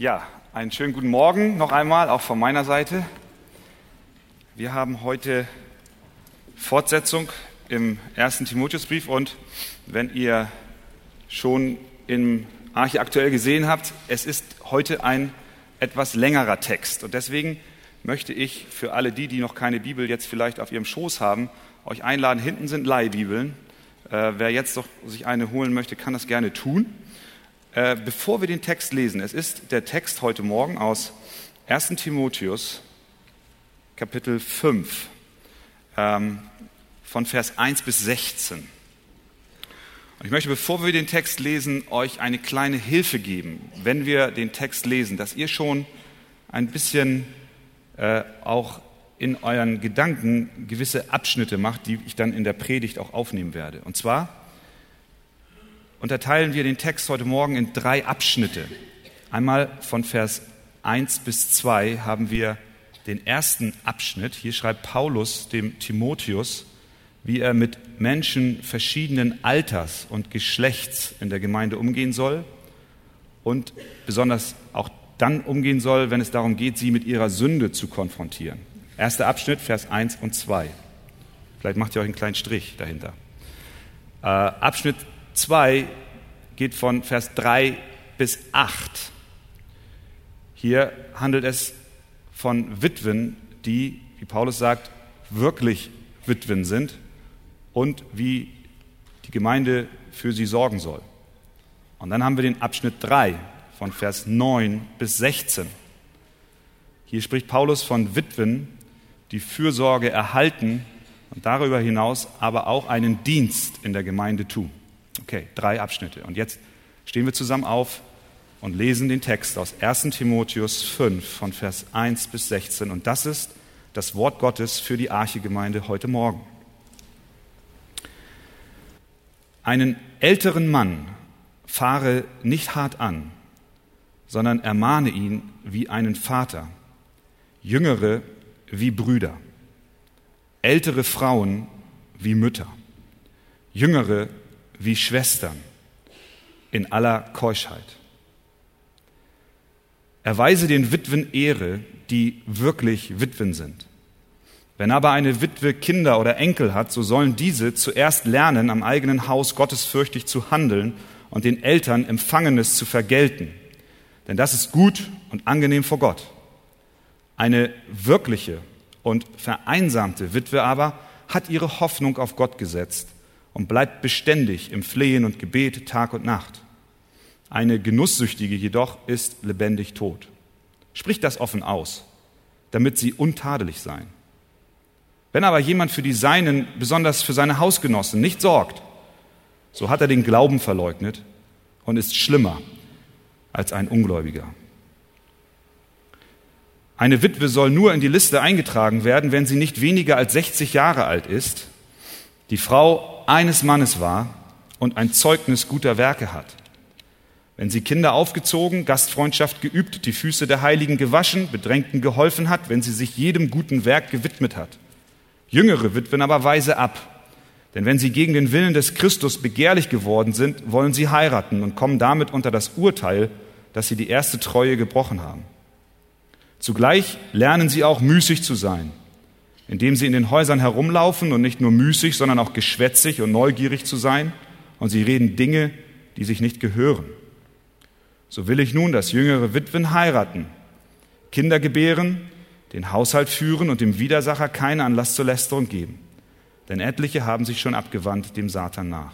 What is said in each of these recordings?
Ja, einen schönen guten Morgen noch einmal, auch von meiner Seite. Wir haben heute Fortsetzung im ersten Timotheusbrief und wenn ihr schon im Arche aktuell gesehen habt, es ist heute ein etwas längerer Text und deswegen möchte ich für alle die, die noch keine Bibel jetzt vielleicht auf ihrem Schoß haben, euch einladen. Hinten sind Leihbibeln. Äh, wer jetzt doch sich eine holen möchte, kann das gerne tun. Äh, bevor wir den Text lesen, es ist der Text heute Morgen aus 1 Timotheus, Kapitel 5, ähm, von Vers 1 bis 16. Und ich möchte, bevor wir den Text lesen, euch eine kleine Hilfe geben, wenn wir den Text lesen, dass ihr schon ein bisschen äh, auch in euren Gedanken gewisse Abschnitte macht, die ich dann in der Predigt auch aufnehmen werde. Und zwar unterteilen wir den Text heute Morgen in drei Abschnitte. Einmal von Vers 1 bis 2 haben wir den ersten Abschnitt. Hier schreibt Paulus dem Timotheus, wie er mit Menschen verschiedenen Alters und Geschlechts in der Gemeinde umgehen soll und besonders auch dann umgehen soll, wenn es darum geht, sie mit ihrer Sünde zu konfrontieren. Erster Abschnitt, Vers 1 und 2. Vielleicht macht ihr euch einen kleinen Strich dahinter. Äh, Abschnitt 2 geht von Vers 3 bis 8. Hier handelt es von Witwen, die, wie Paulus sagt, wirklich Witwen sind und wie die Gemeinde für sie sorgen soll. Und dann haben wir den Abschnitt 3 von Vers 9 bis 16. Hier spricht Paulus von Witwen, die Fürsorge erhalten und darüber hinaus aber auch einen Dienst in der Gemeinde tun. Okay, drei Abschnitte. Und jetzt stehen wir zusammen auf und lesen den Text aus 1 Timotheus 5 von Vers 1 bis 16. Und das ist das Wort Gottes für die Archegemeinde heute Morgen. Einen älteren Mann fahre nicht hart an, sondern ermahne ihn wie einen Vater, jüngere wie Brüder, ältere Frauen wie Mütter, jüngere wie Schwestern in aller Keuschheit. Erweise den Witwen Ehre, die wirklich Witwen sind. Wenn aber eine Witwe Kinder oder Enkel hat, so sollen diese zuerst lernen, am eigenen Haus gottesfürchtig zu handeln und den Eltern Empfangenes zu vergelten. Denn das ist gut und angenehm vor Gott. Eine wirkliche und vereinsamte Witwe aber hat ihre Hoffnung auf Gott gesetzt und bleibt beständig im Flehen und Gebet Tag und Nacht. Eine Genusssüchtige jedoch ist lebendig tot. Sprich das offen aus, damit sie untadelig seien. Wenn aber jemand für die Seinen, besonders für seine Hausgenossen, nicht sorgt, so hat er den Glauben verleugnet und ist schlimmer als ein Ungläubiger. Eine Witwe soll nur in die Liste eingetragen werden, wenn sie nicht weniger als 60 Jahre alt ist, die Frau eines Mannes war und ein Zeugnis guter Werke hat. Wenn sie Kinder aufgezogen, Gastfreundschaft geübt, die Füße der Heiligen gewaschen, Bedrängten geholfen hat, wenn sie sich jedem guten Werk gewidmet hat. Jüngere Witwen aber weise ab. Denn wenn sie gegen den Willen des Christus begehrlich geworden sind, wollen sie heiraten und kommen damit unter das Urteil, dass sie die erste Treue gebrochen haben. Zugleich lernen sie auch müßig zu sein, indem sie in den Häusern herumlaufen und nicht nur müßig, sondern auch geschwätzig und neugierig zu sein, und sie reden Dinge, die sich nicht gehören. So will ich nun, dass jüngere Witwen heiraten, Kinder gebären, den Haushalt führen und dem Widersacher keine Anlass zur Lästerung geben. Denn etliche haben sich schon abgewandt dem Satan nach.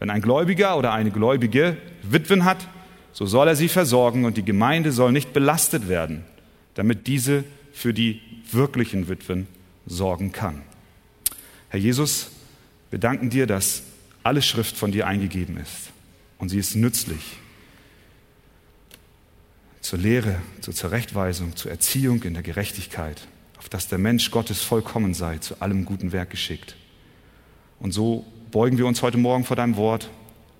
Wenn ein Gläubiger oder eine Gläubige Witwen hat, so soll er sie versorgen und die Gemeinde soll nicht belastet werden, damit diese für die wirklichen Witwen sorgen kann. Herr Jesus, wir danken dir, dass alle Schrift von dir eingegeben ist und sie ist nützlich zur Lehre, zur Zurechtweisung, zur Erziehung in der Gerechtigkeit, auf dass der Mensch Gottes vollkommen sei, zu allem guten Werk geschickt. Und so beugen wir uns heute Morgen vor deinem Wort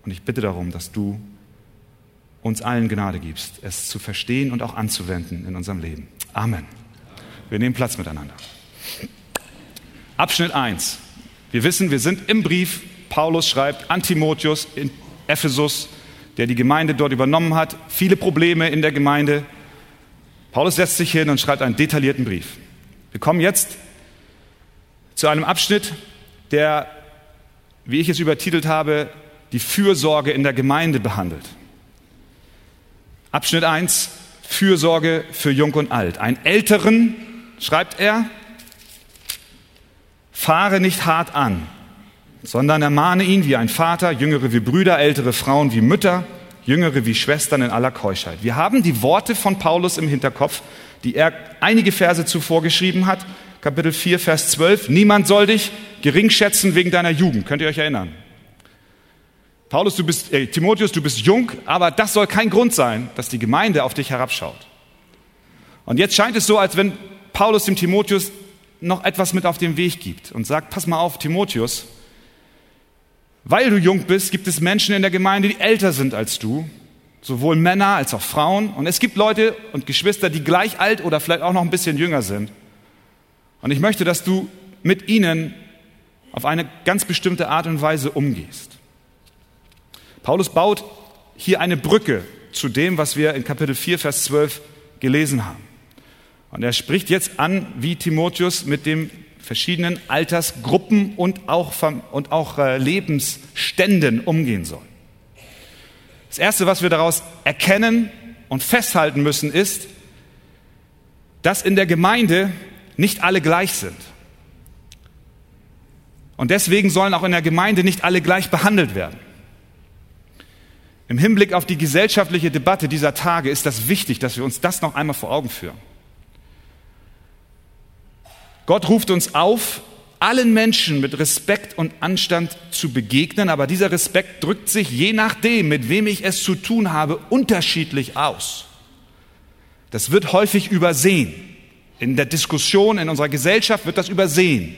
und ich bitte darum, dass du uns allen Gnade gibst, es zu verstehen und auch anzuwenden in unserem Leben. Amen. Wir nehmen Platz miteinander. Abschnitt 1. Wir wissen, wir sind im Brief. Paulus schreibt an Timotheus in Ephesus, der die Gemeinde dort übernommen hat, viele Probleme in der Gemeinde. Paulus setzt sich hin und schreibt einen detaillierten Brief. Wir kommen jetzt zu einem Abschnitt, der, wie ich es übertitelt habe, die Fürsorge in der Gemeinde behandelt. Abschnitt 1, Fürsorge für Jung und Alt. Ein Älteren, schreibt er, fahre nicht hart an, sondern ermahne ihn wie ein Vater, Jüngere wie Brüder, ältere Frauen wie Mütter, Jüngere wie Schwestern in aller Keuschheit. Wir haben die Worte von Paulus im Hinterkopf, die er einige Verse zuvor geschrieben hat. Kapitel 4, Vers 12. Niemand soll dich gering schätzen wegen deiner Jugend. Könnt ihr euch erinnern? Paulus, du bist, äh, Timotheus, du bist jung, aber das soll kein Grund sein, dass die Gemeinde auf dich herabschaut. Und jetzt scheint es so, als wenn Paulus dem Timotheus noch etwas mit auf den Weg gibt und sagt, pass mal auf, Timotheus, weil du jung bist, gibt es Menschen in der Gemeinde, die älter sind als du, sowohl Männer als auch Frauen. Und es gibt Leute und Geschwister, die gleich alt oder vielleicht auch noch ein bisschen jünger sind. Und ich möchte, dass du mit ihnen auf eine ganz bestimmte Art und Weise umgehst. Paulus baut hier eine Brücke zu dem, was wir in Kapitel 4, Vers 12 gelesen haben. Und er spricht jetzt an, wie Timotheus mit den verschiedenen Altersgruppen und auch, und auch äh, Lebensständen umgehen soll. Das Erste, was wir daraus erkennen und festhalten müssen, ist, dass in der Gemeinde nicht alle gleich sind. Und deswegen sollen auch in der Gemeinde nicht alle gleich behandelt werden. Im Hinblick auf die gesellschaftliche Debatte dieser Tage ist das wichtig, dass wir uns das noch einmal vor Augen führen. Gott ruft uns auf, allen Menschen mit Respekt und Anstand zu begegnen, aber dieser Respekt drückt sich je nachdem, mit wem ich es zu tun habe, unterschiedlich aus. Das wird häufig übersehen. In der Diskussion in unserer Gesellschaft wird das übersehen.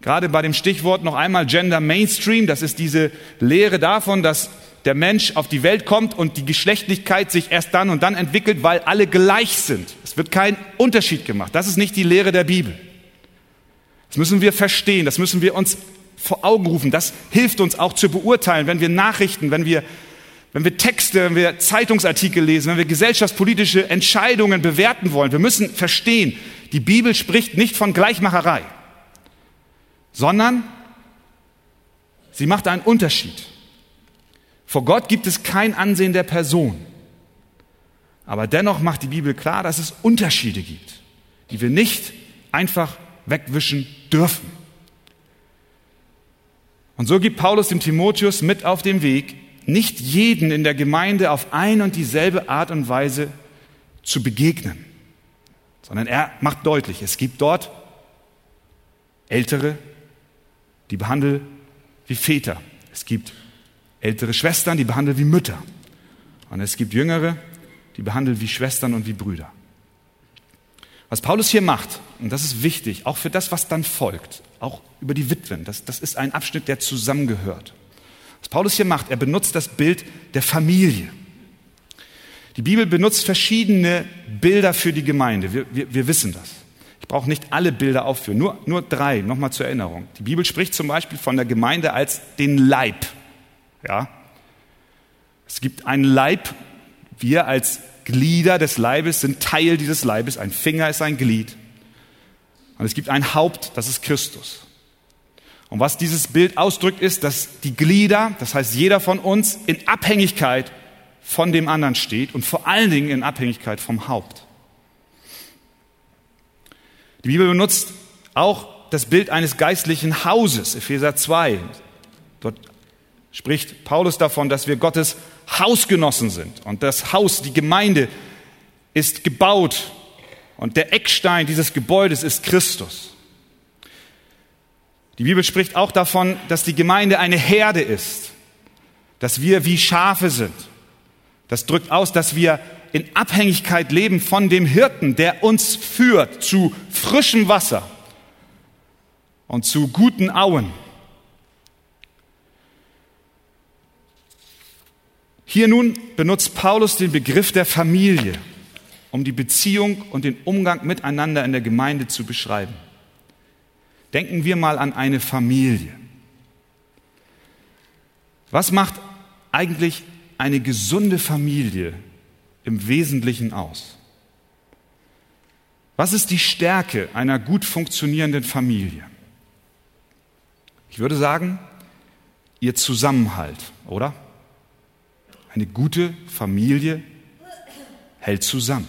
Gerade bei dem Stichwort noch einmal Gender Mainstream, das ist diese Lehre davon, dass der Mensch auf die Welt kommt und die Geschlechtlichkeit sich erst dann und dann entwickelt, weil alle gleich sind. Es wird kein Unterschied gemacht. Das ist nicht die Lehre der Bibel. Das müssen wir verstehen, das müssen wir uns vor Augen rufen. Das hilft uns auch zu beurteilen, wenn wir Nachrichten, wenn wir, wenn wir Texte, wenn wir Zeitungsartikel lesen, wenn wir gesellschaftspolitische Entscheidungen bewerten wollen. Wir müssen verstehen, die Bibel spricht nicht von Gleichmacherei, sondern sie macht einen Unterschied. Vor Gott gibt es kein Ansehen der Person. Aber dennoch macht die Bibel klar, dass es Unterschiede gibt, die wir nicht einfach wegwischen dürfen. Und so gibt Paulus dem Timotheus mit auf den Weg, nicht jeden in der Gemeinde auf ein und dieselbe Art und Weise zu begegnen, sondern er macht deutlich, es gibt dort Ältere, die behandeln wie Väter. Es gibt ältere Schwestern, die behandelt wie Mütter. Und es gibt Jüngere, die behandelt wie Schwestern und wie Brüder. Was Paulus hier macht, und das ist wichtig, auch für das, was dann folgt, auch über die Witwen, das, das ist ein Abschnitt, der zusammengehört. Was Paulus hier macht, er benutzt das Bild der Familie. Die Bibel benutzt verschiedene Bilder für die Gemeinde. Wir, wir, wir wissen das. Ich brauche nicht alle Bilder aufführen, nur, nur drei, nochmal zur Erinnerung. Die Bibel spricht zum Beispiel von der Gemeinde als den Leib. Ja? Es gibt einen Leib. Wir als Glieder des Leibes sind Teil dieses Leibes. Ein Finger ist ein Glied. Und es gibt ein Haupt, das ist Christus. Und was dieses Bild ausdrückt, ist, dass die Glieder, das heißt jeder von uns, in Abhängigkeit von dem anderen steht und vor allen Dingen in Abhängigkeit vom Haupt. Die Bibel benutzt auch das Bild eines geistlichen Hauses, Epheser 2. Dort spricht Paulus davon, dass wir Gottes Hausgenossen sind. Und das Haus, die Gemeinde, ist gebaut. Und der Eckstein dieses Gebäudes ist Christus. Die Bibel spricht auch davon, dass die Gemeinde eine Herde ist. Dass wir wie Schafe sind. Das drückt aus, dass wir in Abhängigkeit leben von dem Hirten, der uns führt zu frischem Wasser und zu guten Auen. Hier nun benutzt Paulus den Begriff der Familie, um die Beziehung und den Umgang miteinander in der Gemeinde zu beschreiben. Denken wir mal an eine Familie. Was macht eigentlich eine gesunde Familie im Wesentlichen aus? Was ist die Stärke einer gut funktionierenden Familie? Ich würde sagen, ihr Zusammenhalt, oder? Eine gute Familie hält zusammen.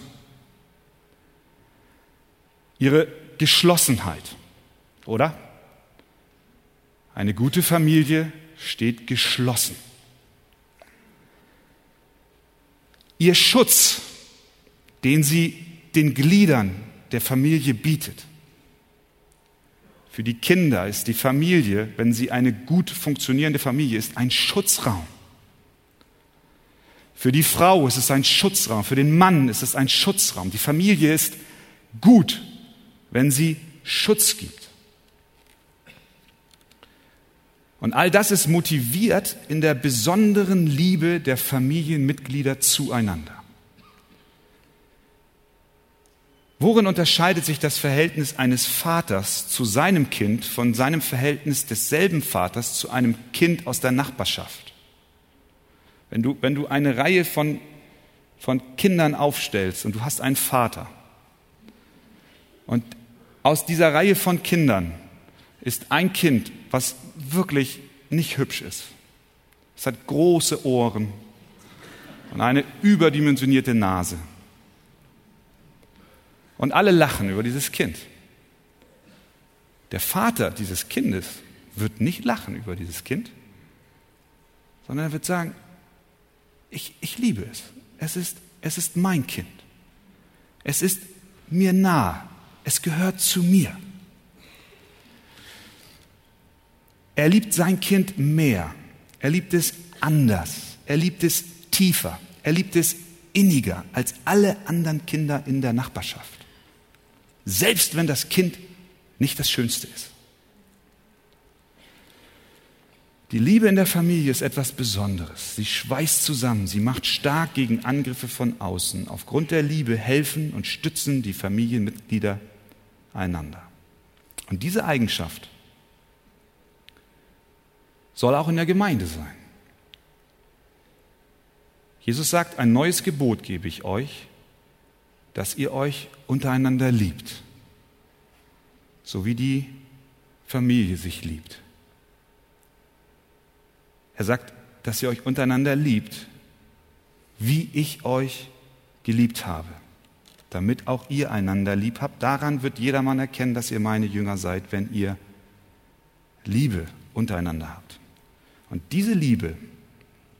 Ihre Geschlossenheit, oder? Eine gute Familie steht geschlossen. Ihr Schutz, den sie den Gliedern der Familie bietet. Für die Kinder ist die Familie, wenn sie eine gut funktionierende Familie ist, ein Schutzraum. Für die Frau ist es ein Schutzraum, für den Mann ist es ein Schutzraum. Die Familie ist gut, wenn sie Schutz gibt. Und all das ist motiviert in der besonderen Liebe der Familienmitglieder zueinander. Worin unterscheidet sich das Verhältnis eines Vaters zu seinem Kind von seinem Verhältnis desselben Vaters zu einem Kind aus der Nachbarschaft? Wenn du, wenn du eine Reihe von, von Kindern aufstellst und du hast einen Vater und aus dieser Reihe von Kindern ist ein Kind, was wirklich nicht hübsch ist. Es hat große Ohren und eine überdimensionierte Nase. Und alle lachen über dieses Kind. Der Vater dieses Kindes wird nicht lachen über dieses Kind, sondern er wird sagen, ich, ich liebe es. Es ist, es ist mein Kind. Es ist mir nah. Es gehört zu mir. Er liebt sein Kind mehr. Er liebt es anders. Er liebt es tiefer. Er liebt es inniger als alle anderen Kinder in der Nachbarschaft selbst wenn das Kind nicht das Schönste ist. Die Liebe in der Familie ist etwas Besonderes. Sie schweißt zusammen, sie macht stark gegen Angriffe von außen. Aufgrund der Liebe helfen und stützen die Familienmitglieder einander. Und diese Eigenschaft soll auch in der Gemeinde sein. Jesus sagt, ein neues Gebot gebe ich euch, dass ihr euch untereinander liebt, so wie die Familie sich liebt. Er sagt, dass ihr euch untereinander liebt, wie ich euch geliebt habe, damit auch ihr einander lieb habt. Daran wird jedermann erkennen, dass ihr meine Jünger seid, wenn ihr Liebe untereinander habt. Und diese Liebe,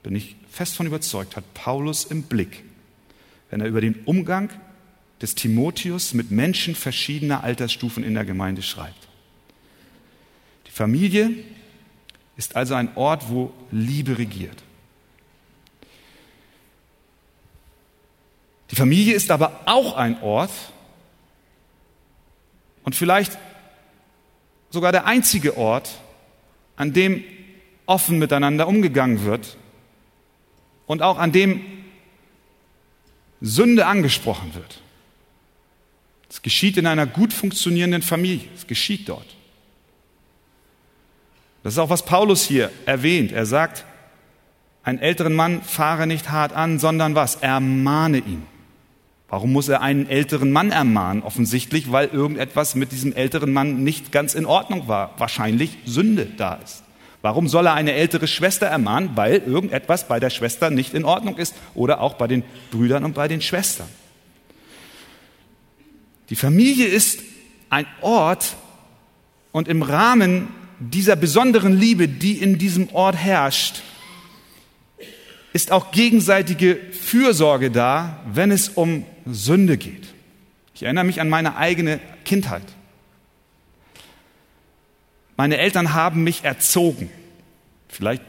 bin ich fest von überzeugt, hat Paulus im Blick, wenn er über den Umgang des Timotheus mit Menschen verschiedener Altersstufen in der Gemeinde schreibt. Die Familie ist also ein Ort, wo Liebe regiert. Die Familie ist aber auch ein Ort und vielleicht sogar der einzige Ort, an dem offen miteinander umgegangen wird und auch an dem Sünde angesprochen wird. Es geschieht in einer gut funktionierenden Familie. Es geschieht dort. Das ist auch, was Paulus hier erwähnt. Er sagt, einen älteren Mann fahre nicht hart an, sondern was? Ermahne ihn. Warum muss er einen älteren Mann ermahnen? Offensichtlich, weil irgendetwas mit diesem älteren Mann nicht ganz in Ordnung war. Wahrscheinlich Sünde da ist. Warum soll er eine ältere Schwester ermahnen? Weil irgendetwas bei der Schwester nicht in Ordnung ist oder auch bei den Brüdern und bei den Schwestern. Die Familie ist ein Ort und im Rahmen dieser besonderen Liebe, die in diesem Ort herrscht, ist auch gegenseitige Fürsorge da, wenn es um Sünde geht. Ich erinnere mich an meine eigene Kindheit. Meine Eltern haben mich erzogen. Vielleicht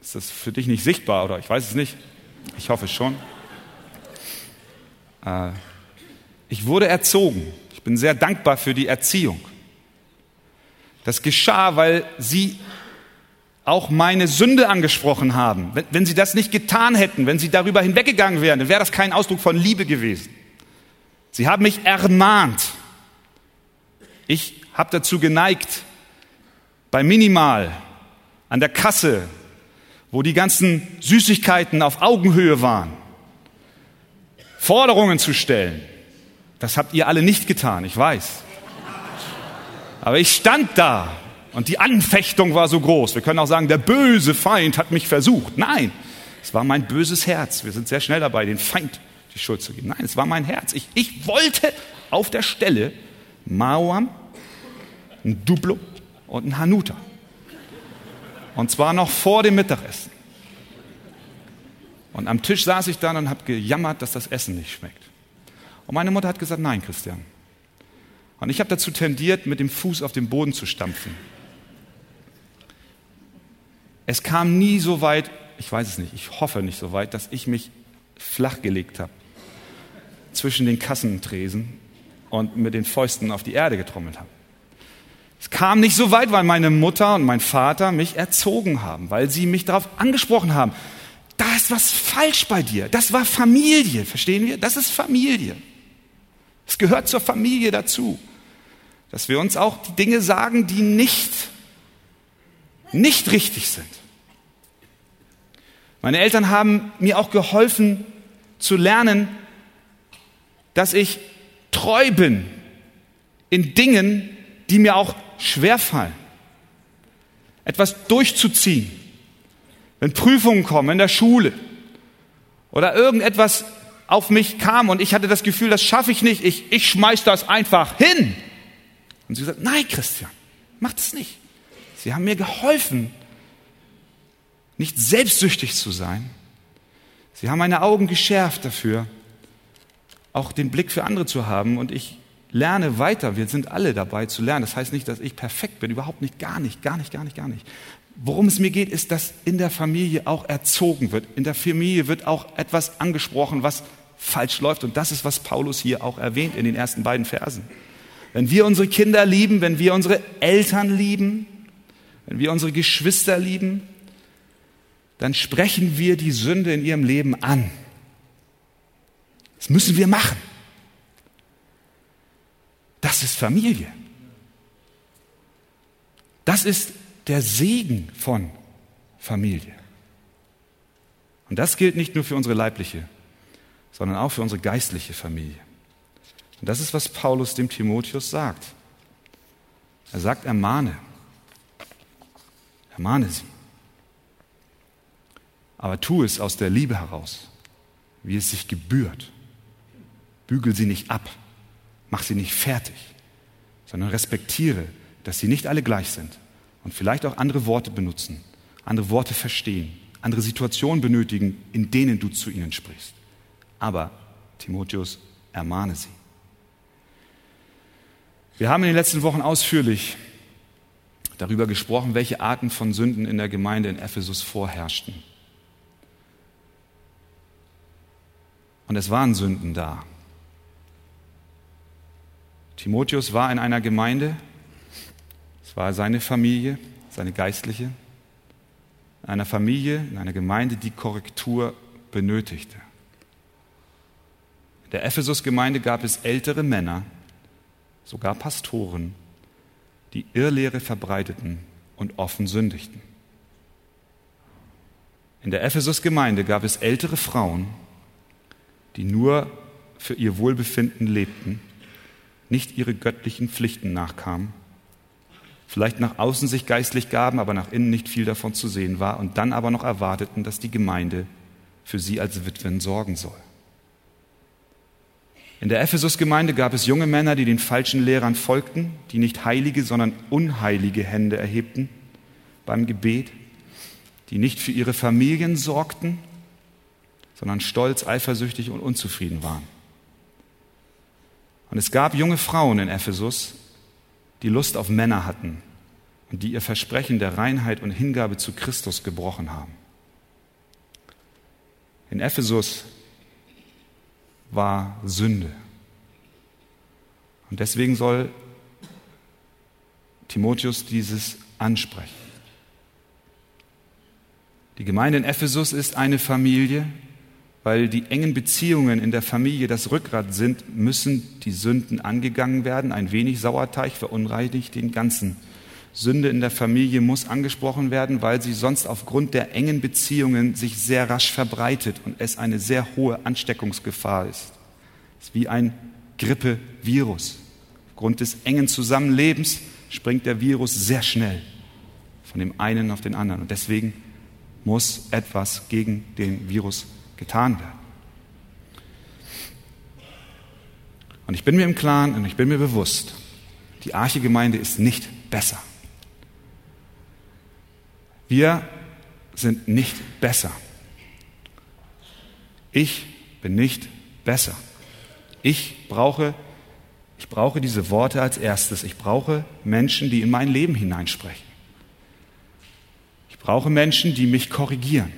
ist das für dich nicht sichtbar oder ich weiß es nicht. Ich hoffe schon. Äh, ich wurde erzogen. Ich bin sehr dankbar für die Erziehung. Das geschah, weil sie auch meine Sünde angesprochen haben. Wenn, wenn, sie das nicht getan hätten, wenn sie darüber hinweggegangen wären, dann wäre das kein Ausdruck von Liebe gewesen. Sie haben mich ermahnt. Ich habe dazu geneigt, bei Minimal an der Kasse wo die ganzen Süßigkeiten auf Augenhöhe waren, Forderungen zu stellen. Das habt ihr alle nicht getan, ich weiß. Aber ich stand da und die Anfechtung war so groß. Wir können auch sagen, der böse Feind hat mich versucht. Nein, es war mein böses Herz. Wir sind sehr schnell dabei, den Feind die Schuld zu geben. Nein, es war mein Herz. Ich, ich wollte auf der Stelle Mauam, ein Duplo und ein Hanuta. Und zwar noch vor dem Mittagessen. Und am Tisch saß ich dann und habe gejammert, dass das Essen nicht schmeckt. Und meine Mutter hat gesagt, nein, Christian. Und ich habe dazu tendiert, mit dem Fuß auf den Boden zu stampfen. Es kam nie so weit, ich weiß es nicht, ich hoffe nicht so weit, dass ich mich flachgelegt habe zwischen den Kassentresen und mit den Fäusten auf die Erde getrommelt habe. Es kam nicht so weit, weil meine Mutter und mein Vater mich erzogen haben, weil sie mich darauf angesprochen haben. Da ist was falsch bei dir. Das war Familie, verstehen wir? Das ist Familie. Es gehört zur Familie dazu, dass wir uns auch die Dinge sagen, die nicht, nicht richtig sind. Meine Eltern haben mir auch geholfen zu lernen, dass ich treu bin in Dingen, die mir auch schwerfallen. Etwas durchzuziehen. Wenn Prüfungen kommen in der Schule oder irgendetwas auf mich kam und ich hatte das Gefühl, das schaffe ich nicht, ich, ich schmeiß das einfach hin. Und sie gesagt, nein, Christian, mach das nicht. Sie haben mir geholfen, nicht selbstsüchtig zu sein. Sie haben meine Augen geschärft dafür, auch den Blick für andere zu haben. Und ich lerne weiter. Wir sind alle dabei zu lernen. Das heißt nicht, dass ich perfekt bin. Überhaupt nicht. Gar nicht. Gar nicht. Gar nicht. Gar nicht. Worum es mir geht, ist, dass in der Familie auch erzogen wird. In der Familie wird auch etwas angesprochen, was falsch läuft. Und das ist, was Paulus hier auch erwähnt in den ersten beiden Versen. Wenn wir unsere Kinder lieben, wenn wir unsere Eltern lieben, wenn wir unsere Geschwister lieben, dann sprechen wir die Sünde in ihrem Leben an. Das müssen wir machen. Das ist Familie. Das ist der Segen von Familie. Und das gilt nicht nur für unsere leibliche, sondern auch für unsere geistliche Familie. Und das ist, was Paulus dem Timotheus sagt. Er sagt, ermahne. Ermahne sie aber tu es aus der Liebe heraus, wie es sich gebührt. Bügel sie nicht ab, mach sie nicht fertig, sondern respektiere, dass sie nicht alle gleich sind und vielleicht auch andere Worte benutzen, andere Worte verstehen, andere Situationen benötigen, in denen du zu ihnen sprichst. Aber, Timotheus, ermahne sie. Wir haben in den letzten Wochen ausführlich darüber gesprochen, welche Arten von Sünden in der Gemeinde in Ephesus vorherrschten. Und es waren Sünden da. Timotheus war in einer Gemeinde, es war seine Familie, seine geistliche, in einer Familie, in einer Gemeinde, die Korrektur benötigte. In der Ephesus-Gemeinde gab es ältere Männer, sogar Pastoren, die Irrlehre verbreiteten und offen sündigten. In der Ephesus-Gemeinde gab es ältere Frauen, die nur für ihr Wohlbefinden lebten, nicht ihre göttlichen Pflichten nachkamen, vielleicht nach außen sich geistlich gaben, aber nach innen nicht viel davon zu sehen war und dann aber noch erwarteten, dass die Gemeinde für sie als Witwen sorgen soll. In der Ephesus-Gemeinde gab es junge Männer, die den falschen Lehrern folgten, die nicht heilige, sondern unheilige Hände erhebten beim Gebet, die nicht für ihre Familien sorgten, sondern stolz, eifersüchtig und unzufrieden waren. Und es gab junge Frauen in Ephesus, die Lust auf Männer hatten und die ihr Versprechen der Reinheit und Hingabe zu Christus gebrochen haben. In Ephesus war Sünde. Und deswegen soll Timotheus dieses ansprechen. Die Gemeinde in Ephesus ist eine Familie, weil die engen Beziehungen in der Familie das Rückgrat sind, müssen die Sünden angegangen werden. Ein wenig Sauerteig verunreinigt den ganzen Sünde in der Familie muss angesprochen werden, weil sie sonst aufgrund der engen Beziehungen sich sehr rasch verbreitet und es eine sehr hohe Ansteckungsgefahr ist. Es ist wie ein Grippevirus. Aufgrund des engen Zusammenlebens springt der Virus sehr schnell von dem einen auf den anderen. Und deswegen muss etwas gegen den Virus getan werden. Und ich bin mir im Klaren und ich bin mir bewusst, die Arche-Gemeinde ist nicht besser. Wir sind nicht besser. Ich bin nicht besser. Ich brauche, ich brauche diese Worte als erstes. Ich brauche Menschen, die in mein Leben hineinsprechen. Ich brauche Menschen, die mich korrigieren.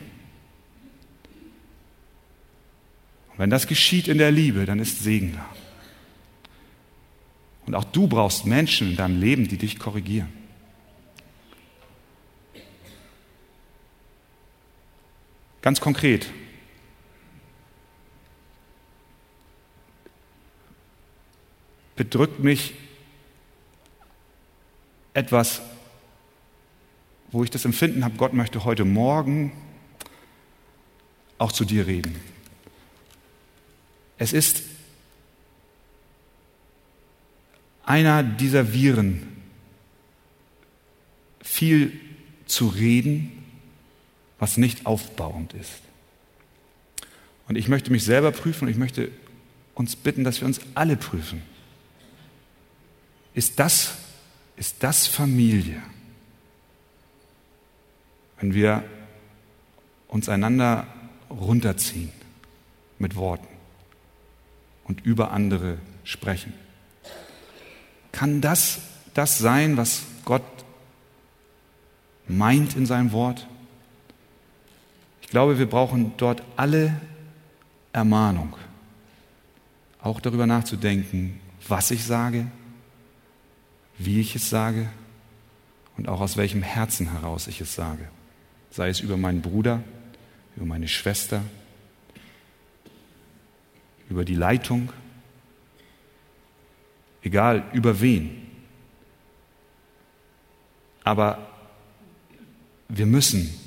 Und wenn das geschieht in der Liebe, dann ist Segen da. Und auch du brauchst Menschen in deinem Leben, die dich korrigieren. Ganz konkret. Bedrückt mich etwas, wo ich das Empfinden habe, Gott möchte heute Morgen auch zu dir reden. Es ist einer dieser Viren, viel zu reden, was nicht aufbauend ist. Und ich möchte mich selber prüfen und ich möchte uns bitten, dass wir uns alle prüfen. Ist das, ist das Familie? Wenn wir uns einander runterziehen mit Worten und über andere sprechen. Kann das das sein, was Gott meint in seinem Wort? Glaube, wir brauchen dort alle Ermahnung, auch darüber nachzudenken, was ich sage, wie ich es sage und auch aus welchem Herzen heraus ich es sage. Sei es über meinen Bruder, über meine Schwester, über die Leitung, egal über wen. Aber wir müssen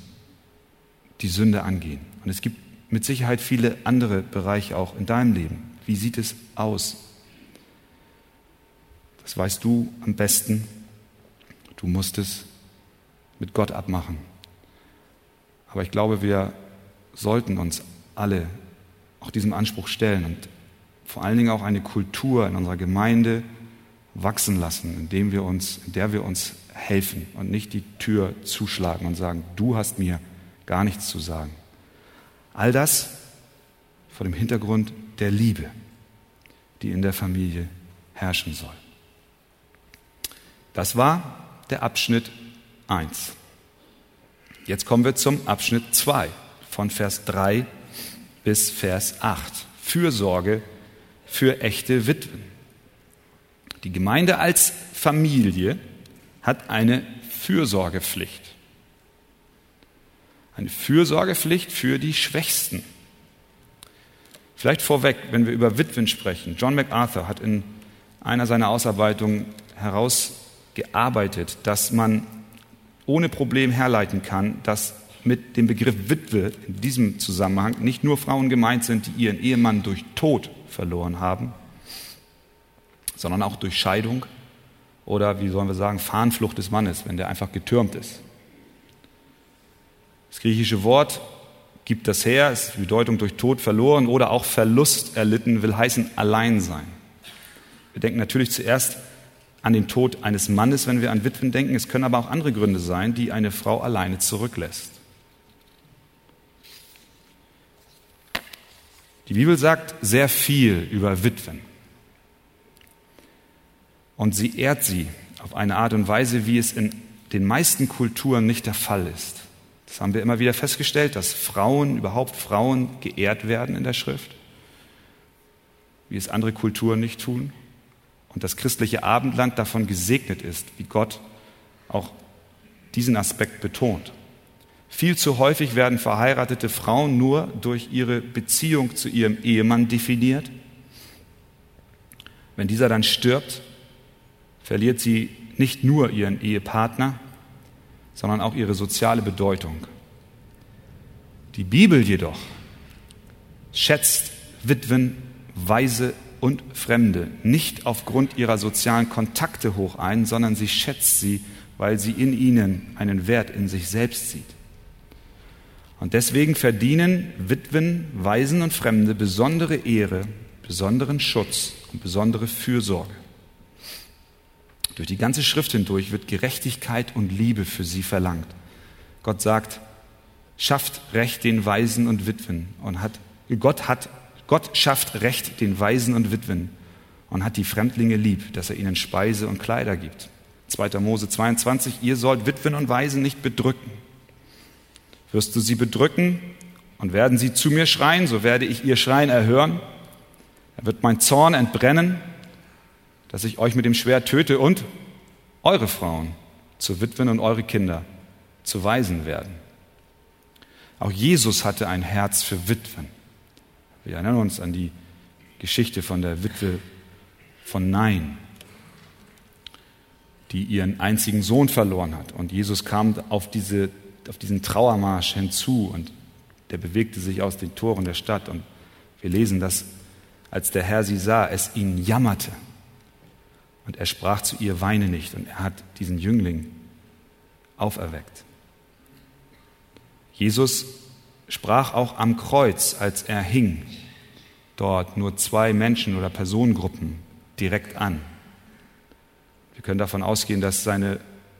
die Sünde angehen. Und es gibt mit Sicherheit viele andere Bereiche auch in deinem Leben. Wie sieht es aus? Das weißt du am besten. Du musst es mit Gott abmachen. Aber ich glaube, wir sollten uns alle auch diesem Anspruch stellen und vor allen Dingen auch eine Kultur in unserer Gemeinde wachsen lassen, indem wir uns, in der wir uns helfen und nicht die Tür zuschlagen und sagen, du hast mir gar nichts zu sagen. All das vor dem Hintergrund der Liebe, die in der Familie herrschen soll. Das war der Abschnitt 1. Jetzt kommen wir zum Abschnitt 2 von Vers 3 bis Vers 8. Fürsorge für echte Witwen. Die Gemeinde als Familie hat eine Fürsorgepflicht. Eine Fürsorgepflicht für die Schwächsten. Vielleicht vorweg, wenn wir über Witwen sprechen. John MacArthur hat in einer seiner Ausarbeitungen herausgearbeitet, dass man ohne Problem herleiten kann, dass mit dem Begriff Witwe in diesem Zusammenhang nicht nur Frauen gemeint sind, die ihren Ehemann durch Tod verloren haben, sondern auch durch Scheidung oder, wie sollen wir sagen, Fahnenflucht des Mannes, wenn der einfach getürmt ist. Das griechische Wort gibt das her, ist die Bedeutung durch Tod verloren oder auch Verlust erlitten, will heißen allein sein. Wir denken natürlich zuerst an den Tod eines Mannes, wenn wir an Witwen denken. Es können aber auch andere Gründe sein, die eine Frau alleine zurücklässt. Die Bibel sagt sehr viel über Witwen. Und sie ehrt sie auf eine Art und Weise, wie es in den meisten Kulturen nicht der Fall ist. Das haben wir immer wieder festgestellt, dass Frauen, überhaupt Frauen geehrt werden in der Schrift, wie es andere Kulturen nicht tun. Und das christliche Abendland davon gesegnet ist, wie Gott auch diesen Aspekt betont. Viel zu häufig werden verheiratete Frauen nur durch ihre Beziehung zu ihrem Ehemann definiert. Wenn dieser dann stirbt, verliert sie nicht nur ihren Ehepartner, sondern auch ihre soziale Bedeutung. Die Bibel jedoch schätzt Witwen, Waise und Fremde nicht aufgrund ihrer sozialen Kontakte hoch ein, sondern sie schätzt sie, weil sie in ihnen einen Wert in sich selbst sieht. Und deswegen verdienen Witwen, Waisen und Fremde besondere Ehre, besonderen Schutz und besondere Fürsorge. Durch die ganze Schrift hindurch wird Gerechtigkeit und Liebe für sie verlangt. Gott sagt, schafft Recht den Waisen und Witwen und hat, Gott hat, Gott schafft Recht den Waisen und Witwen und hat die Fremdlinge lieb, dass er ihnen Speise und Kleider gibt. 2. Mose 22, ihr sollt Witwen und Waisen nicht bedrücken. Wirst du sie bedrücken und werden sie zu mir schreien, so werde ich ihr Schreien erhören. Er wird mein Zorn entbrennen, dass ich euch mit dem Schwert töte und eure Frauen zu Witwen und eure Kinder zu Waisen werden. Auch Jesus hatte ein Herz für Witwen. Wir erinnern uns an die Geschichte von der Witwe von Nein, die ihren einzigen Sohn verloren hat. Und Jesus kam auf, diese, auf diesen Trauermarsch hinzu und der bewegte sich aus den Toren der Stadt. Und wir lesen, dass als der Herr sie sah, es ihn jammerte. Und er sprach zu ihr, weine nicht. Und er hat diesen Jüngling auferweckt. Jesus sprach auch am Kreuz, als er hing, dort nur zwei Menschen oder Personengruppen direkt an. Wir können davon ausgehen, dass seine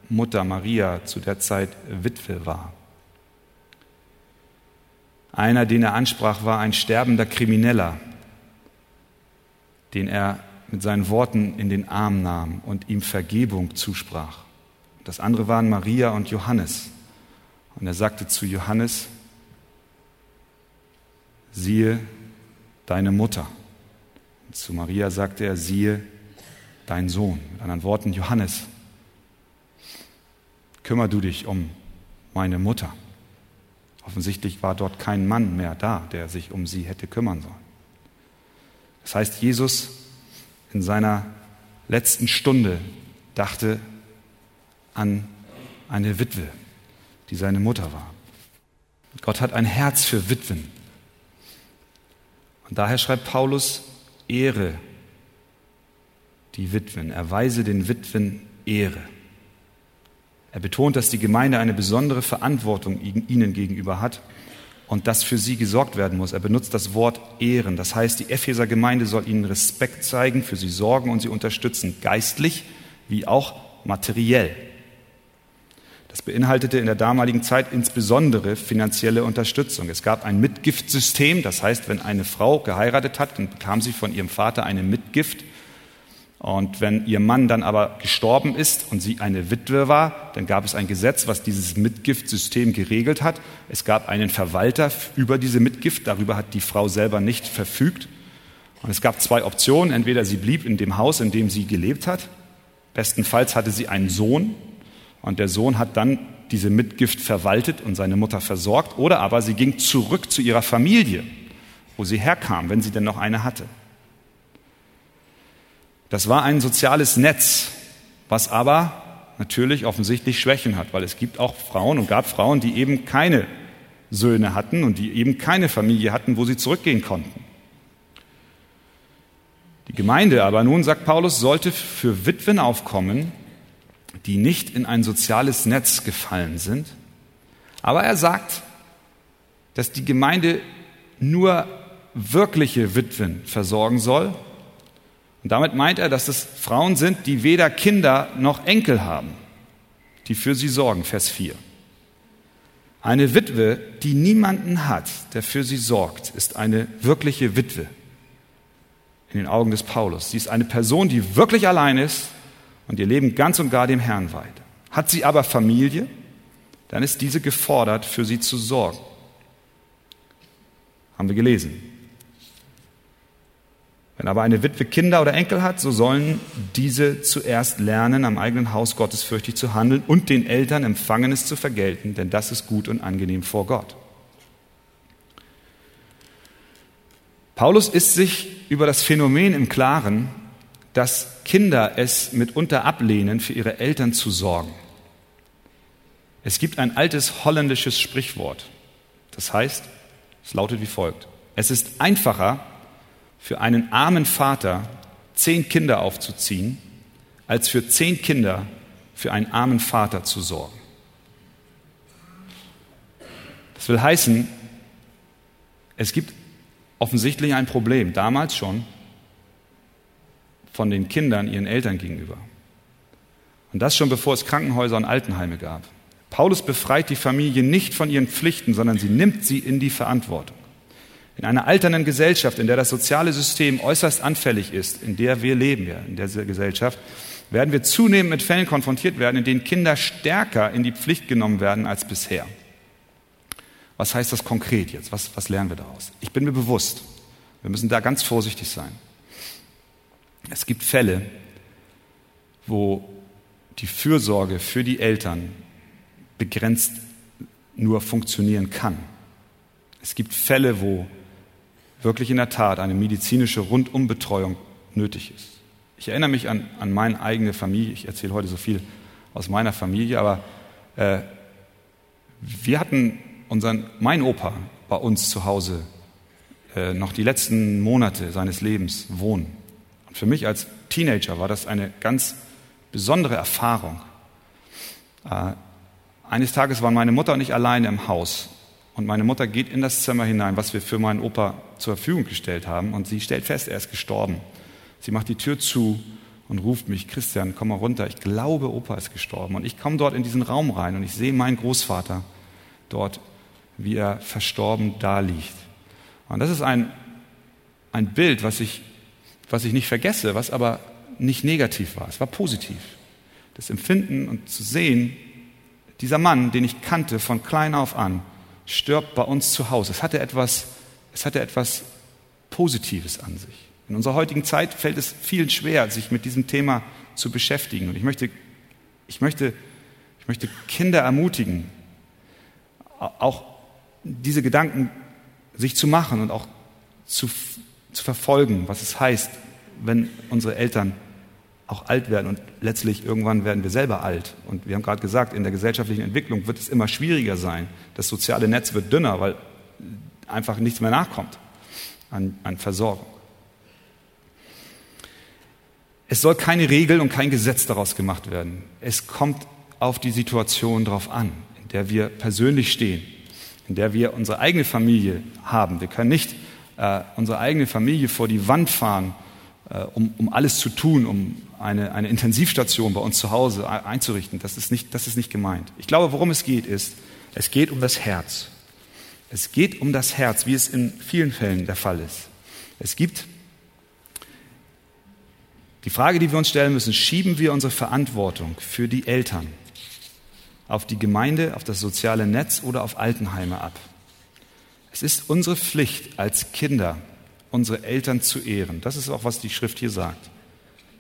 Mutter Maria zu der Zeit Witwe war. Einer, den er ansprach, war ein sterbender Krimineller, den er mit seinen Worten in den Arm nahm und ihm Vergebung zusprach. Das andere waren Maria und Johannes. Und er sagte zu Johannes, siehe deine Mutter. Und zu Maria sagte er, siehe dein Sohn. Mit anderen Worten, Johannes, kümmer du dich um meine Mutter. Offensichtlich war dort kein Mann mehr da, der sich um sie hätte kümmern sollen. Das heißt, Jesus in seiner letzten Stunde dachte an eine Witwe, die seine Mutter war. Gott hat ein Herz für Witwen. Und daher schreibt Paulus, Ehre die Witwen, erweise den Witwen Ehre. Er betont, dass die Gemeinde eine besondere Verantwortung ihnen gegenüber hat und dass für sie gesorgt werden muss. Er benutzt das Wort Ehren. Das heißt, die Epheser Gemeinde soll ihnen Respekt zeigen, für sie sorgen und sie unterstützen, geistlich wie auch materiell. Das beinhaltete in der damaligen Zeit insbesondere finanzielle Unterstützung. Es gab ein Mitgiftsystem, das heißt, wenn eine Frau geheiratet hat, dann bekam sie von ihrem Vater eine Mitgift und wenn ihr Mann dann aber gestorben ist und sie eine Witwe war, dann gab es ein Gesetz, was dieses Mitgiftsystem geregelt hat. Es gab einen Verwalter über diese Mitgift, darüber hat die Frau selber nicht verfügt. Und es gab zwei Optionen. Entweder sie blieb in dem Haus, in dem sie gelebt hat. Bestenfalls hatte sie einen Sohn und der Sohn hat dann diese Mitgift verwaltet und seine Mutter versorgt. Oder aber sie ging zurück zu ihrer Familie, wo sie herkam, wenn sie denn noch eine hatte. Das war ein soziales Netz, was aber natürlich offensichtlich Schwächen hat, weil es gibt auch Frauen und gab Frauen, die eben keine Söhne hatten und die eben keine Familie hatten, wo sie zurückgehen konnten. Die Gemeinde aber nun, sagt Paulus, sollte für Witwen aufkommen, die nicht in ein soziales Netz gefallen sind. Aber er sagt, dass die Gemeinde nur wirkliche Witwen versorgen soll und damit meint er, dass es Frauen sind, die weder Kinder noch Enkel haben, die für sie sorgen, Vers 4. Eine Witwe, die niemanden hat, der für sie sorgt, ist eine wirkliche Witwe in den Augen des Paulus. Sie ist eine Person, die wirklich allein ist und ihr Leben ganz und gar dem Herrn weiht. Hat sie aber Familie, dann ist diese gefordert, für sie zu sorgen. Haben wir gelesen. Wenn aber eine Witwe Kinder oder Enkel hat, so sollen diese zuerst lernen, am eigenen Haus gottesfürchtig zu handeln und den Eltern Empfangenes zu vergelten, denn das ist gut und angenehm vor Gott. Paulus ist sich über das Phänomen im Klaren, dass Kinder es mitunter ablehnen, für ihre Eltern zu sorgen. Es gibt ein altes holländisches Sprichwort. Das heißt, es lautet wie folgt. Es ist einfacher für einen armen Vater zehn Kinder aufzuziehen, als für zehn Kinder für einen armen Vater zu sorgen. Das will heißen, es gibt offensichtlich ein Problem, damals schon, von den Kindern ihren Eltern gegenüber. Und das schon bevor es Krankenhäuser und Altenheime gab. Paulus befreit die Familie nicht von ihren Pflichten, sondern sie nimmt sie in die Verantwortung. In einer alternden Gesellschaft, in der das soziale System äußerst anfällig ist, in der wir leben, ja, in dieser Gesellschaft, werden wir zunehmend mit Fällen konfrontiert werden, in denen Kinder stärker in die Pflicht genommen werden als bisher. Was heißt das konkret jetzt? Was, was lernen wir daraus? Ich bin mir bewusst, wir müssen da ganz vorsichtig sein. Es gibt Fälle, wo die Fürsorge für die Eltern begrenzt nur funktionieren kann. Es gibt Fälle, wo wirklich in der Tat eine medizinische Rundumbetreuung nötig ist. Ich erinnere mich an, an meine eigene Familie. Ich erzähle heute so viel aus meiner Familie, aber äh, wir hatten unseren, mein Opa bei uns zu Hause äh, noch die letzten Monate seines Lebens wohnen. Und für mich als Teenager war das eine ganz besondere Erfahrung. Äh, eines Tages waren meine Mutter und ich alleine im Haus. Und meine Mutter geht in das Zimmer hinein, was wir für meinen Opa zur Verfügung gestellt haben. Und sie stellt fest, er ist gestorben. Sie macht die Tür zu und ruft mich, Christian, komm mal runter. Ich glaube, Opa ist gestorben. Und ich komme dort in diesen Raum rein und ich sehe meinen Großvater dort, wie er verstorben da liegt. Und das ist ein, ein Bild, was ich, was ich nicht vergesse, was aber nicht negativ war. Es war positiv. Das Empfinden und zu sehen, dieser Mann, den ich kannte von klein auf an, stirbt bei uns zu Hause. Es hatte etwas, es hatte etwas Positives an sich. In unserer heutigen Zeit fällt es vielen schwer, sich mit diesem Thema zu beschäftigen. Und ich möchte, ich möchte, ich möchte Kinder ermutigen, auch diese Gedanken sich zu machen und auch zu, zu verfolgen, was es heißt, wenn unsere Eltern auch alt werden und letztlich irgendwann werden wir selber alt. Und wir haben gerade gesagt, in der gesellschaftlichen Entwicklung wird es immer schwieriger sein. Das soziale Netz wird dünner, weil einfach nichts mehr nachkommt an, an Versorgung. Es soll keine Regel und kein Gesetz daraus gemacht werden. Es kommt auf die Situation drauf an, in der wir persönlich stehen, in der wir unsere eigene Familie haben. Wir können nicht äh, unsere eigene Familie vor die Wand fahren, äh, um, um alles zu tun, um eine, eine Intensivstation bei uns zu Hause einzurichten. Das ist, nicht, das ist nicht gemeint. Ich glaube, worum es geht, ist, es geht um das Herz. Es geht um das Herz, wie es in vielen Fällen der Fall ist. Es gibt die Frage, die wir uns stellen müssen, schieben wir unsere Verantwortung für die Eltern auf die Gemeinde, auf das soziale Netz oder auf Altenheime ab? Es ist unsere Pflicht als Kinder, unsere Eltern zu ehren. Das ist auch, was die Schrift hier sagt.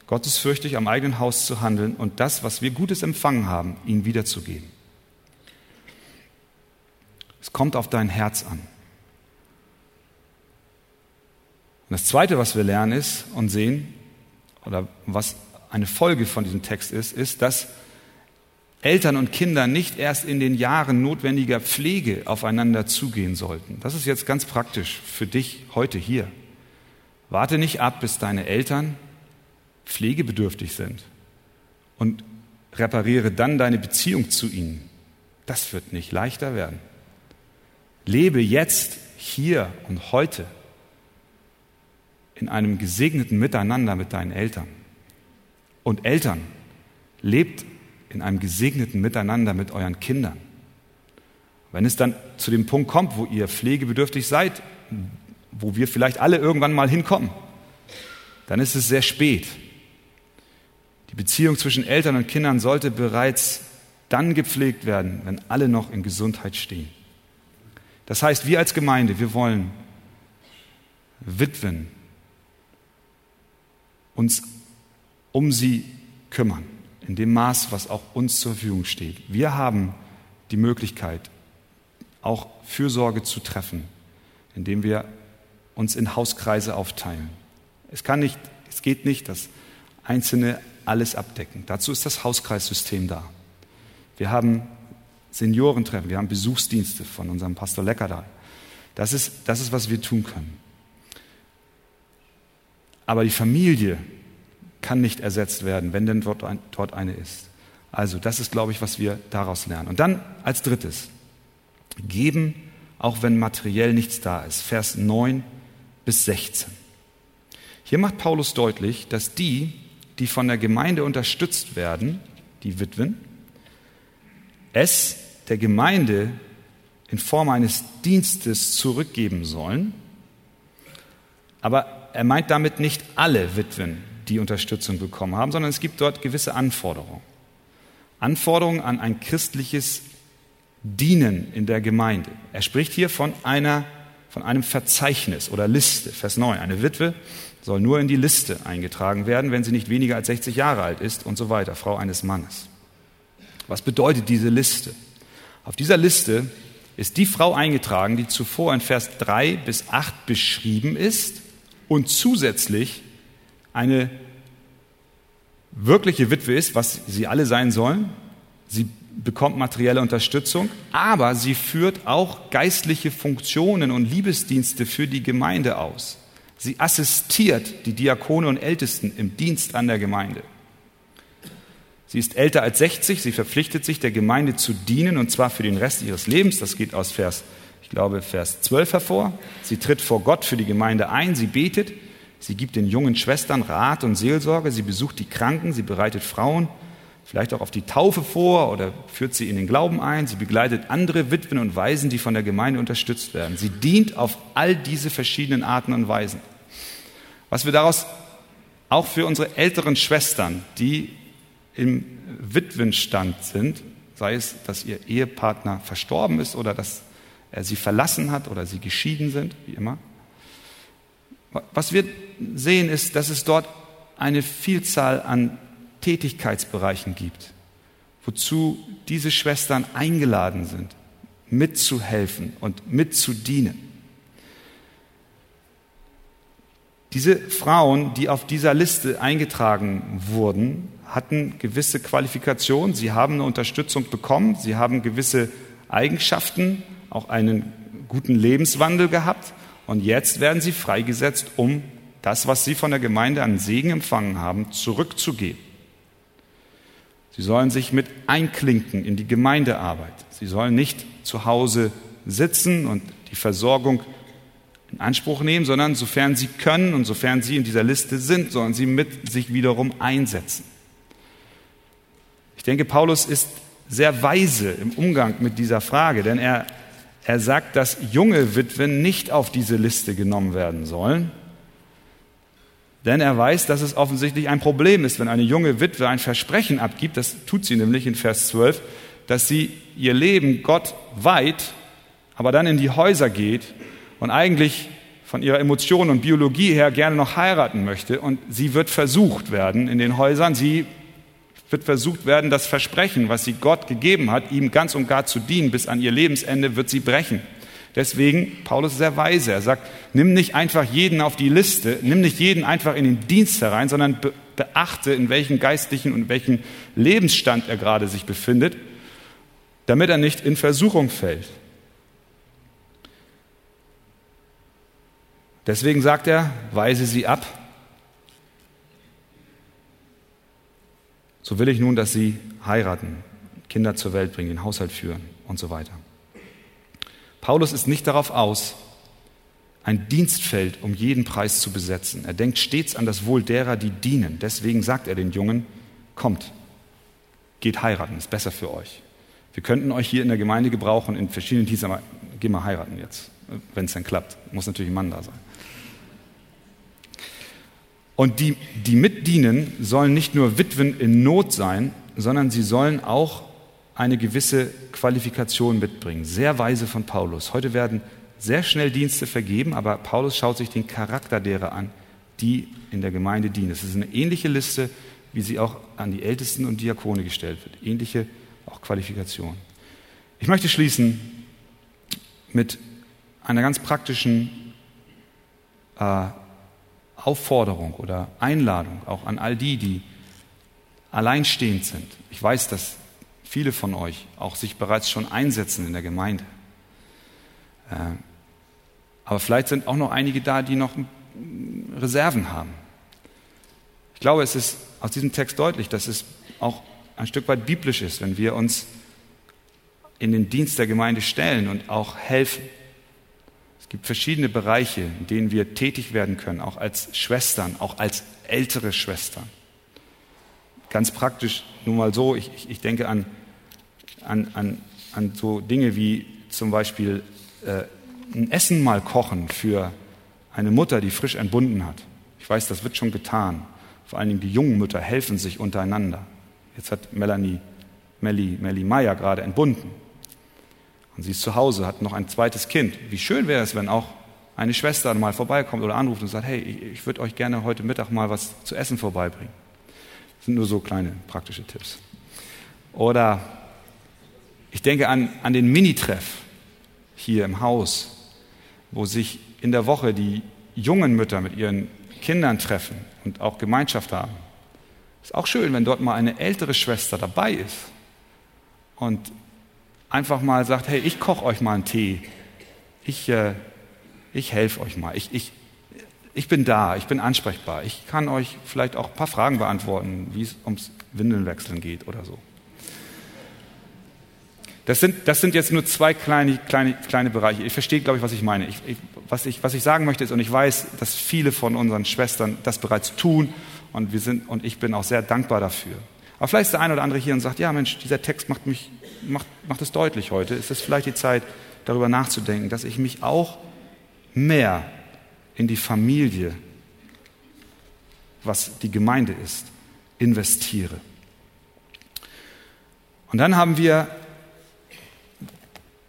Gottesfürchtig am eigenen Haus zu handeln und das, was wir Gutes empfangen haben, ihnen wiederzugeben. Es kommt auf dein Herz an. Und das Zweite, was wir lernen ist und sehen, oder was eine Folge von diesem Text ist, ist, dass Eltern und Kinder nicht erst in den Jahren notwendiger Pflege aufeinander zugehen sollten. Das ist jetzt ganz praktisch für dich heute hier. Warte nicht ab, bis deine Eltern pflegebedürftig sind und repariere dann deine Beziehung zu ihnen. Das wird nicht leichter werden. Lebe jetzt, hier und heute in einem gesegneten Miteinander mit deinen Eltern. Und Eltern, lebt in einem gesegneten Miteinander mit euren Kindern. Wenn es dann zu dem Punkt kommt, wo ihr pflegebedürftig seid, wo wir vielleicht alle irgendwann mal hinkommen, dann ist es sehr spät. Die Beziehung zwischen Eltern und Kindern sollte bereits dann gepflegt werden, wenn alle noch in Gesundheit stehen. Das heißt, wir als Gemeinde, wir wollen Witwen uns um sie kümmern, in dem Maß, was auch uns zur Verfügung steht. Wir haben die Möglichkeit, auch Fürsorge zu treffen, indem wir uns in Hauskreise aufteilen. Es kann nicht, es geht nicht, dass Einzelne alles abdecken. Dazu ist das Hauskreissystem da. Wir haben Seniorentreffen, wir haben Besuchsdienste von unserem Pastor Leckerdahl. Das ist, das ist, was wir tun können. Aber die Familie kann nicht ersetzt werden, wenn denn dort, ein, dort eine ist. Also das ist, glaube ich, was wir daraus lernen. Und dann als drittes, geben, auch wenn materiell nichts da ist. Vers 9 bis 16. Hier macht Paulus deutlich, dass die, die von der Gemeinde unterstützt werden, die Witwen, es der Gemeinde in Form eines Dienstes zurückgeben sollen. Aber er meint damit nicht alle Witwen, die Unterstützung bekommen haben, sondern es gibt dort gewisse Anforderungen. Anforderungen an ein christliches Dienen in der Gemeinde. Er spricht hier von einer von einem Verzeichnis oder Liste. Vers 9. Eine Witwe soll nur in die Liste eingetragen werden, wenn sie nicht weniger als 60 Jahre alt ist und so weiter, Frau eines Mannes. Was bedeutet diese Liste? Auf dieser Liste ist die Frau eingetragen, die zuvor in Vers 3 bis 8 beschrieben ist und zusätzlich eine wirkliche Witwe ist, was sie alle sein sollen. Sie bekommt materielle Unterstützung, aber sie führt auch geistliche Funktionen und Liebesdienste für die Gemeinde aus. Sie assistiert die Diakone und Ältesten im Dienst an der Gemeinde. Sie ist älter als 60, sie verpflichtet sich, der Gemeinde zu dienen, und zwar für den Rest ihres Lebens. Das geht aus Vers, ich glaube, Vers 12 hervor. Sie tritt vor Gott für die Gemeinde ein, sie betet, sie gibt den jungen Schwestern Rat und Seelsorge, sie besucht die Kranken, sie bereitet Frauen vielleicht auch auf die Taufe vor oder führt sie in den Glauben ein. Sie begleitet andere Witwen und Waisen, die von der Gemeinde unterstützt werden. Sie dient auf all diese verschiedenen Arten und Weisen. Was wir daraus auch für unsere älteren Schwestern, die im Witwenstand sind, sei es, dass ihr Ehepartner verstorben ist oder dass er sie verlassen hat oder sie geschieden sind, wie immer. Was wir sehen ist, dass es dort eine Vielzahl an Tätigkeitsbereichen gibt, wozu diese Schwestern eingeladen sind, mitzuhelfen und mitzudienen. Diese Frauen, die auf dieser Liste eingetragen wurden, hatten gewisse Qualifikationen, sie haben eine Unterstützung bekommen, sie haben gewisse Eigenschaften, auch einen guten Lebenswandel gehabt und jetzt werden sie freigesetzt, um das, was sie von der Gemeinde an Segen empfangen haben, zurückzugeben. Sie sollen sich mit einklinken in die Gemeindearbeit. Sie sollen nicht zu Hause sitzen und die Versorgung in Anspruch nehmen, sondern sofern sie können und sofern sie in dieser Liste sind, sollen sie mit sich wiederum einsetzen. Ich denke, Paulus ist sehr weise im Umgang mit dieser Frage, denn er, er sagt, dass junge Witwen nicht auf diese Liste genommen werden sollen, denn er weiß, dass es offensichtlich ein Problem ist, wenn eine junge Witwe ein Versprechen abgibt, das tut sie nämlich in Vers 12, dass sie ihr Leben Gott weiht, aber dann in die Häuser geht und eigentlich von ihrer Emotion und Biologie her gerne noch heiraten möchte und sie wird versucht werden in den Häusern, sie wird versucht werden, das Versprechen, was sie Gott gegeben hat, ihm ganz und gar zu dienen, bis an ihr Lebensende wird sie brechen. Deswegen, Paulus ist sehr weise. Er sagt, nimm nicht einfach jeden auf die Liste, nimm nicht jeden einfach in den Dienst herein, sondern be beachte, in welchem geistlichen und welchem Lebensstand er gerade sich befindet, damit er nicht in Versuchung fällt. Deswegen sagt er, weise sie ab. So will ich nun, dass sie heiraten, Kinder zur Welt bringen, den Haushalt führen und so weiter. Paulus ist nicht darauf aus, ein Dienstfeld um jeden Preis zu besetzen. Er denkt stets an das Wohl derer, die dienen. Deswegen sagt er den Jungen, kommt, geht heiraten, ist besser für euch. Wir könnten euch hier in der Gemeinde gebrauchen, in verschiedenen Diensten, aber geh mal heiraten jetzt, wenn es dann klappt. Muss natürlich ein Mann da sein. Und die, die mitdienen, sollen nicht nur Witwen in Not sein, sondern sie sollen auch eine gewisse Qualifikation mitbringen. Sehr weise von Paulus. Heute werden sehr schnell Dienste vergeben, aber Paulus schaut sich den Charakter derer an, die in der Gemeinde dienen. Es ist eine ähnliche Liste, wie sie auch an die Ältesten und Diakone gestellt wird. Ähnliche auch Qualifikation. Ich möchte schließen mit einer ganz praktischen äh, Aufforderung oder Einladung auch an all die, die alleinstehend sind. Ich weiß, dass viele von euch auch sich bereits schon einsetzen in der Gemeinde. Äh, aber vielleicht sind auch noch einige da, die noch Reserven haben. Ich glaube, es ist aus diesem Text deutlich, dass es auch ein Stück weit biblisch ist, wenn wir uns in den Dienst der Gemeinde stellen und auch helfen. Es gibt verschiedene Bereiche, in denen wir tätig werden können, auch als Schwestern, auch als ältere Schwestern. Ganz praktisch, nur mal so, ich, ich denke an, an, an, an so Dinge wie zum Beispiel äh, ein Essen mal kochen für eine Mutter, die frisch entbunden hat. Ich weiß, das wird schon getan. Vor allen Dingen die jungen Mütter helfen sich untereinander. Jetzt hat Melanie, Melly, Melly Meyer gerade entbunden. Und sie ist zu Hause, hat noch ein zweites Kind. Wie schön wäre es, wenn auch eine Schwester mal vorbeikommt oder anruft und sagt, hey, ich würde euch gerne heute Mittag mal was zu essen vorbeibringen. Das sind nur so kleine praktische Tipps. Oder ich denke an, an den Minitreff hier im Haus, wo sich in der Woche die jungen Mütter mit ihren Kindern treffen und auch Gemeinschaft haben. Ist auch schön, wenn dort mal eine ältere Schwester dabei ist und einfach mal sagt, hey, ich koche euch mal einen Tee. Ich, äh, ich helfe euch mal. Ich, ich, ich bin da, ich bin ansprechbar. Ich kann euch vielleicht auch ein paar Fragen beantworten, wie es ums Windelnwechseln geht oder so. Das sind, das sind jetzt nur zwei kleine, kleine, kleine Bereiche. Ich verstehe, glaube ich, was ich meine. Ich, ich, was, ich, was ich sagen möchte ist, und ich weiß, dass viele von unseren Schwestern das bereits tun, und, wir sind, und ich bin auch sehr dankbar dafür. Aber vielleicht ist der eine oder andere hier und sagt, ja Mensch, dieser Text macht, mich, macht, macht es deutlich heute. Ist es vielleicht die Zeit, darüber nachzudenken, dass ich mich auch mehr in die Familie, was die Gemeinde ist, investiere. Und dann haben wir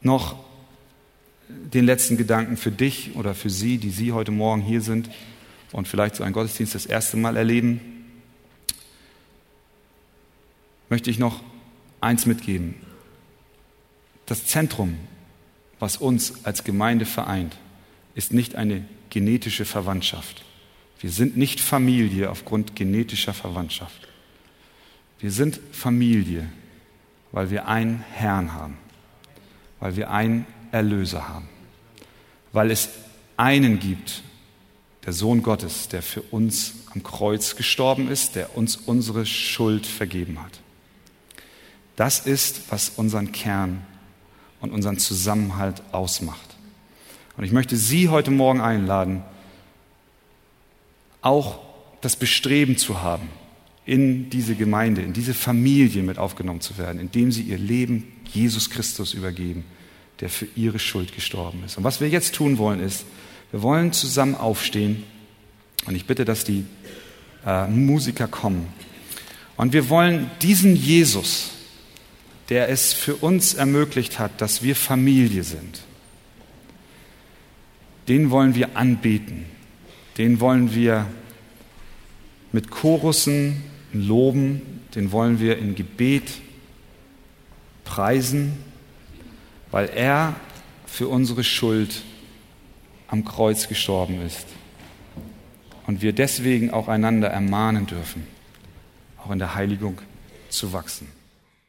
noch den letzten Gedanken für dich oder für Sie, die Sie heute Morgen hier sind und vielleicht so einen Gottesdienst das erste Mal erleben, möchte ich noch eins mitgeben. Das Zentrum, was uns als Gemeinde vereint, ist nicht eine genetische Verwandtschaft. Wir sind nicht Familie aufgrund genetischer Verwandtschaft. Wir sind Familie, weil wir einen Herrn haben weil wir einen Erlöser haben, weil es einen gibt, der Sohn Gottes, der für uns am Kreuz gestorben ist, der uns unsere Schuld vergeben hat. Das ist, was unseren Kern und unseren Zusammenhalt ausmacht. Und ich möchte Sie heute Morgen einladen, auch das Bestreben zu haben, in diese Gemeinde, in diese Familie mit aufgenommen zu werden, indem Sie Ihr Leben Jesus Christus übergeben, der für ihre Schuld gestorben ist. Und was wir jetzt tun wollen, ist, wir wollen zusammen aufstehen und ich bitte, dass die äh, Musiker kommen. Und wir wollen diesen Jesus, der es für uns ermöglicht hat, dass wir Familie sind, den wollen wir anbeten, den wollen wir mit Chorussen loben, den wollen wir in Gebet preisen, weil er für unsere Schuld am Kreuz gestorben ist. Und wir deswegen auch einander ermahnen dürfen, auch in der Heiligung zu wachsen.